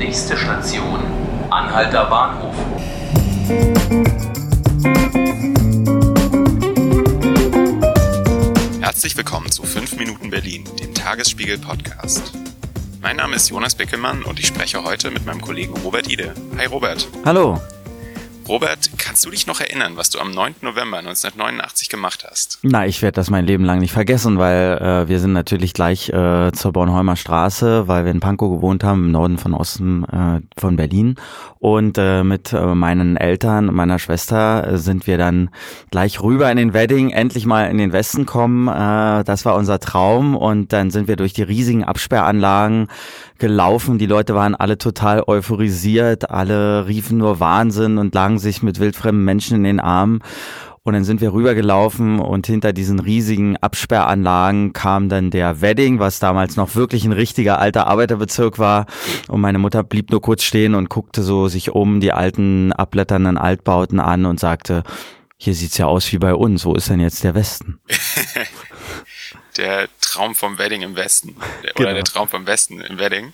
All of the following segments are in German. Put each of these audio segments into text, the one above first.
Nächste Station, Anhalter Bahnhof. Herzlich willkommen zu 5 Minuten Berlin, dem Tagesspiegel Podcast. Mein Name ist Jonas Beckelmann und ich spreche heute mit meinem Kollegen Robert Ide. Hi Robert. Hallo. Robert, kannst du dich noch erinnern, was du am 9. November 1989 gemacht hast? Na, ich werde das mein Leben lang nicht vergessen, weil äh, wir sind natürlich gleich äh, zur Bornholmer Straße, weil wir in Pankow gewohnt haben, im Norden von Osten äh, von Berlin. Und äh, mit äh, meinen Eltern und meiner Schwester äh, sind wir dann gleich rüber in den Wedding, endlich mal in den Westen kommen. Äh, das war unser Traum. Und dann sind wir durch die riesigen Absperranlagen gelaufen. Die Leute waren alle total euphorisiert, alle riefen nur Wahnsinn und lagen sich mit wildfremden Menschen in den Armen. Und dann sind wir rübergelaufen und hinter diesen riesigen Absperranlagen kam dann der Wedding, was damals noch wirklich ein richtiger alter Arbeiterbezirk war. Und meine Mutter blieb nur kurz stehen und guckte so sich um die alten abblätternden Altbauten an und sagte, hier sieht's ja aus wie bei uns, wo ist denn jetzt der Westen? der Traum vom Wedding im Westen. Oder genau. der Traum vom Westen im Wedding.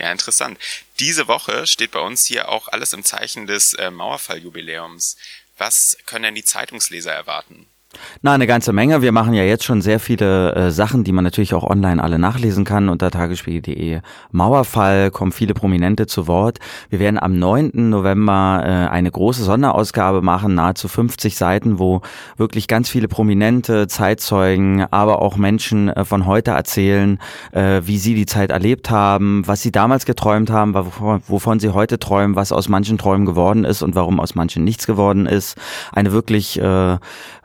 Ja, interessant. Diese Woche steht bei uns hier auch alles im Zeichen des äh, Mauerfalljubiläums. Was können denn die Zeitungsleser erwarten? Na, eine ganze Menge. Wir machen ja jetzt schon sehr viele äh, Sachen, die man natürlich auch online alle nachlesen kann unter tagesspiegel.de. Mauerfall, kommen viele Prominente zu Wort. Wir werden am 9. November äh, eine große Sonderausgabe machen, nahezu 50 Seiten, wo wirklich ganz viele Prominente, Zeitzeugen, aber auch Menschen äh, von heute erzählen, äh, wie sie die Zeit erlebt haben, was sie damals geträumt haben, wovon, wovon sie heute träumen, was aus manchen Träumen geworden ist und warum aus manchen nichts geworden ist. Eine wirklich äh,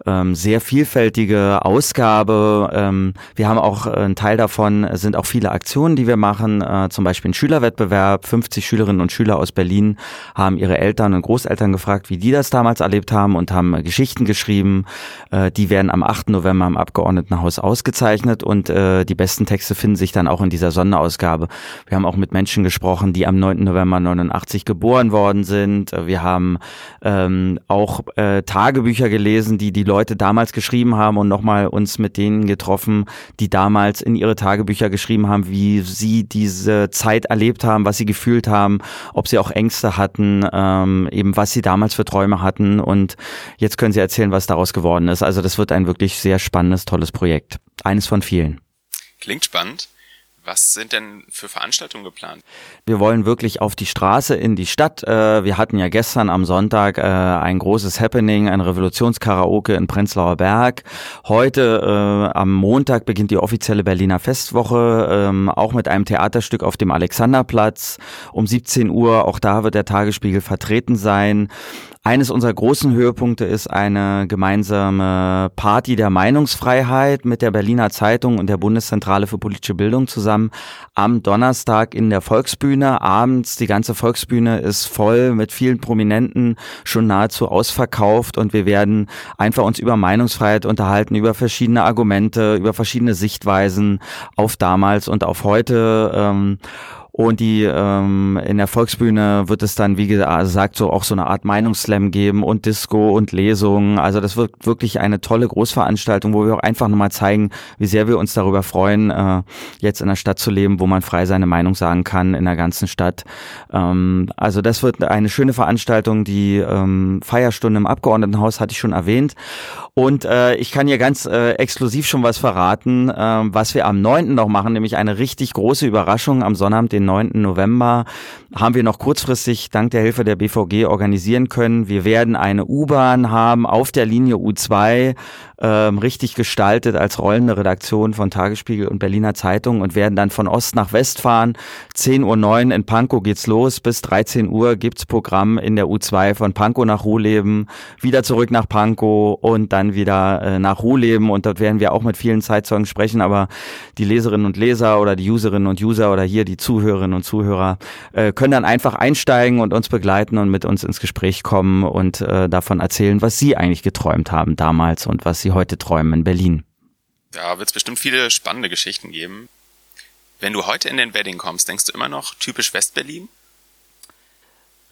ähm, sehr vielfältige Ausgabe. Ähm, wir haben auch äh, ein Teil davon sind auch viele Aktionen, die wir machen, äh, zum Beispiel ein Schülerwettbewerb. 50 Schülerinnen und Schüler aus Berlin haben ihre Eltern und Großeltern gefragt, wie die das damals erlebt haben und haben Geschichten geschrieben. Äh, die werden am 8. November im Abgeordnetenhaus ausgezeichnet und äh, die besten Texte finden sich dann auch in dieser Sonderausgabe. Wir haben auch mit Menschen gesprochen, die am 9. November 89 geboren worden sind. Wir haben ähm, auch äh, Tagebücher gelesen, die die Leute damals geschrieben haben und nochmal uns mit denen getroffen, die damals in ihre Tagebücher geschrieben haben, wie sie diese Zeit erlebt haben, was sie gefühlt haben, ob sie auch Ängste hatten, ähm, eben was sie damals für Träume hatten und jetzt können sie erzählen, was daraus geworden ist. Also das wird ein wirklich sehr spannendes, tolles Projekt. Eines von vielen. Klingt spannend. Was sind denn für Veranstaltungen geplant? Wir wollen wirklich auf die Straße in die Stadt. Äh, wir hatten ja gestern am Sonntag äh, ein großes Happening, ein Revolutionskaraoke in Prenzlauer Berg. Heute äh, am Montag beginnt die offizielle Berliner Festwoche, ähm, auch mit einem Theaterstück auf dem Alexanderplatz um 17 Uhr. Auch da wird der Tagesspiegel vertreten sein. Eines unserer großen Höhepunkte ist eine gemeinsame Party der Meinungsfreiheit mit der Berliner Zeitung und der Bundeszentrale für politische Bildung zusammen am Donnerstag in der Volksbühne. Abends, die ganze Volksbühne ist voll mit vielen Prominenten, schon nahezu ausverkauft und wir werden einfach uns über Meinungsfreiheit unterhalten, über verschiedene Argumente, über verschiedene Sichtweisen auf damals und auf heute. Ähm, und die ähm, in der Volksbühne wird es dann, wie gesagt, so auch so eine Art Meinungsslam geben und Disco und Lesungen. Also das wird wirklich eine tolle Großveranstaltung, wo wir auch einfach nochmal zeigen, wie sehr wir uns darüber freuen, äh, jetzt in einer Stadt zu leben, wo man frei seine Meinung sagen kann in der ganzen Stadt. Ähm, also das wird eine schöne Veranstaltung. Die ähm, Feierstunde im Abgeordnetenhaus hatte ich schon erwähnt. Und äh, ich kann hier ganz äh, exklusiv schon was verraten, äh, was wir am 9. noch machen, nämlich eine richtig große Überraschung am Sonnabend, den 9. November, haben wir noch kurzfristig dank der Hilfe der BVG organisieren können. Wir werden eine U-Bahn haben auf der Linie U2, ähm, richtig gestaltet als rollende Redaktion von Tagesspiegel und Berliner Zeitung und werden dann von Ost nach West fahren. 10.09 Uhr in Pankow geht's los, bis 13 Uhr gibt's Programm in der U2 von Pankow nach Ruhleben, wieder zurück nach Pankow und dann wieder äh, nach Ruhleben und dort werden wir auch mit vielen Zeitzeugen sprechen, aber die Leserinnen und Leser oder die Userinnen und User oder hier die Zuhörerinnen und Zuhörer äh, können dann einfach einsteigen und uns begleiten und mit uns ins Gespräch kommen und äh, davon erzählen, was sie eigentlich geträumt haben damals und was sie heute träumen in Berlin. Da wird es bestimmt viele spannende Geschichten geben. Wenn du heute in den Wedding kommst, denkst du immer noch typisch Westberlin?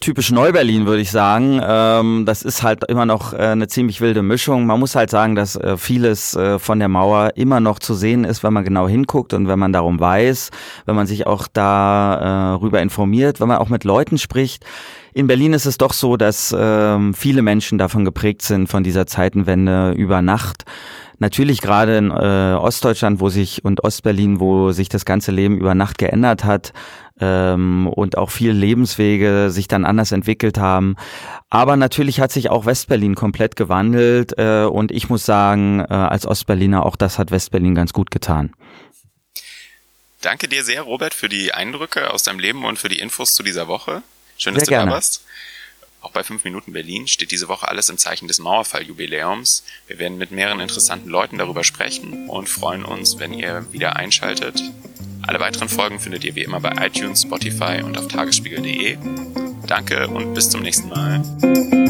Typisch Neuberlin, würde ich sagen. Ähm, das ist halt immer noch äh, eine ziemlich wilde Mischung. Man muss halt sagen, dass äh, vieles äh, von der Mauer immer noch zu sehen ist, wenn man genau hinguckt und wenn man darum weiß, wenn man sich auch darüber informiert, wenn man auch mit Leuten spricht. In Berlin ist es doch so, dass ähm, viele Menschen davon geprägt sind, von dieser Zeitenwende über Nacht. Natürlich gerade in äh, Ostdeutschland, wo sich und Ostberlin, wo sich das ganze Leben über Nacht geändert hat ähm, und auch viele Lebenswege sich dann anders entwickelt haben. Aber natürlich hat sich auch Westberlin komplett gewandelt äh, und ich muss sagen, äh, als Ostberliner, auch das hat Westberlin ganz gut getan. Danke dir sehr, Robert, für die Eindrücke aus deinem Leben und für die Infos zu dieser Woche. Schön, dass Sehr du gerne. da warst. Auch bei 5 Minuten Berlin steht diese Woche alles im Zeichen des Mauerfalljubiläums. Wir werden mit mehreren interessanten Leuten darüber sprechen und freuen uns, wenn ihr wieder einschaltet. Alle weiteren Folgen findet ihr wie immer bei iTunes, Spotify und auf tagesspiegel.de. Danke und bis zum nächsten Mal.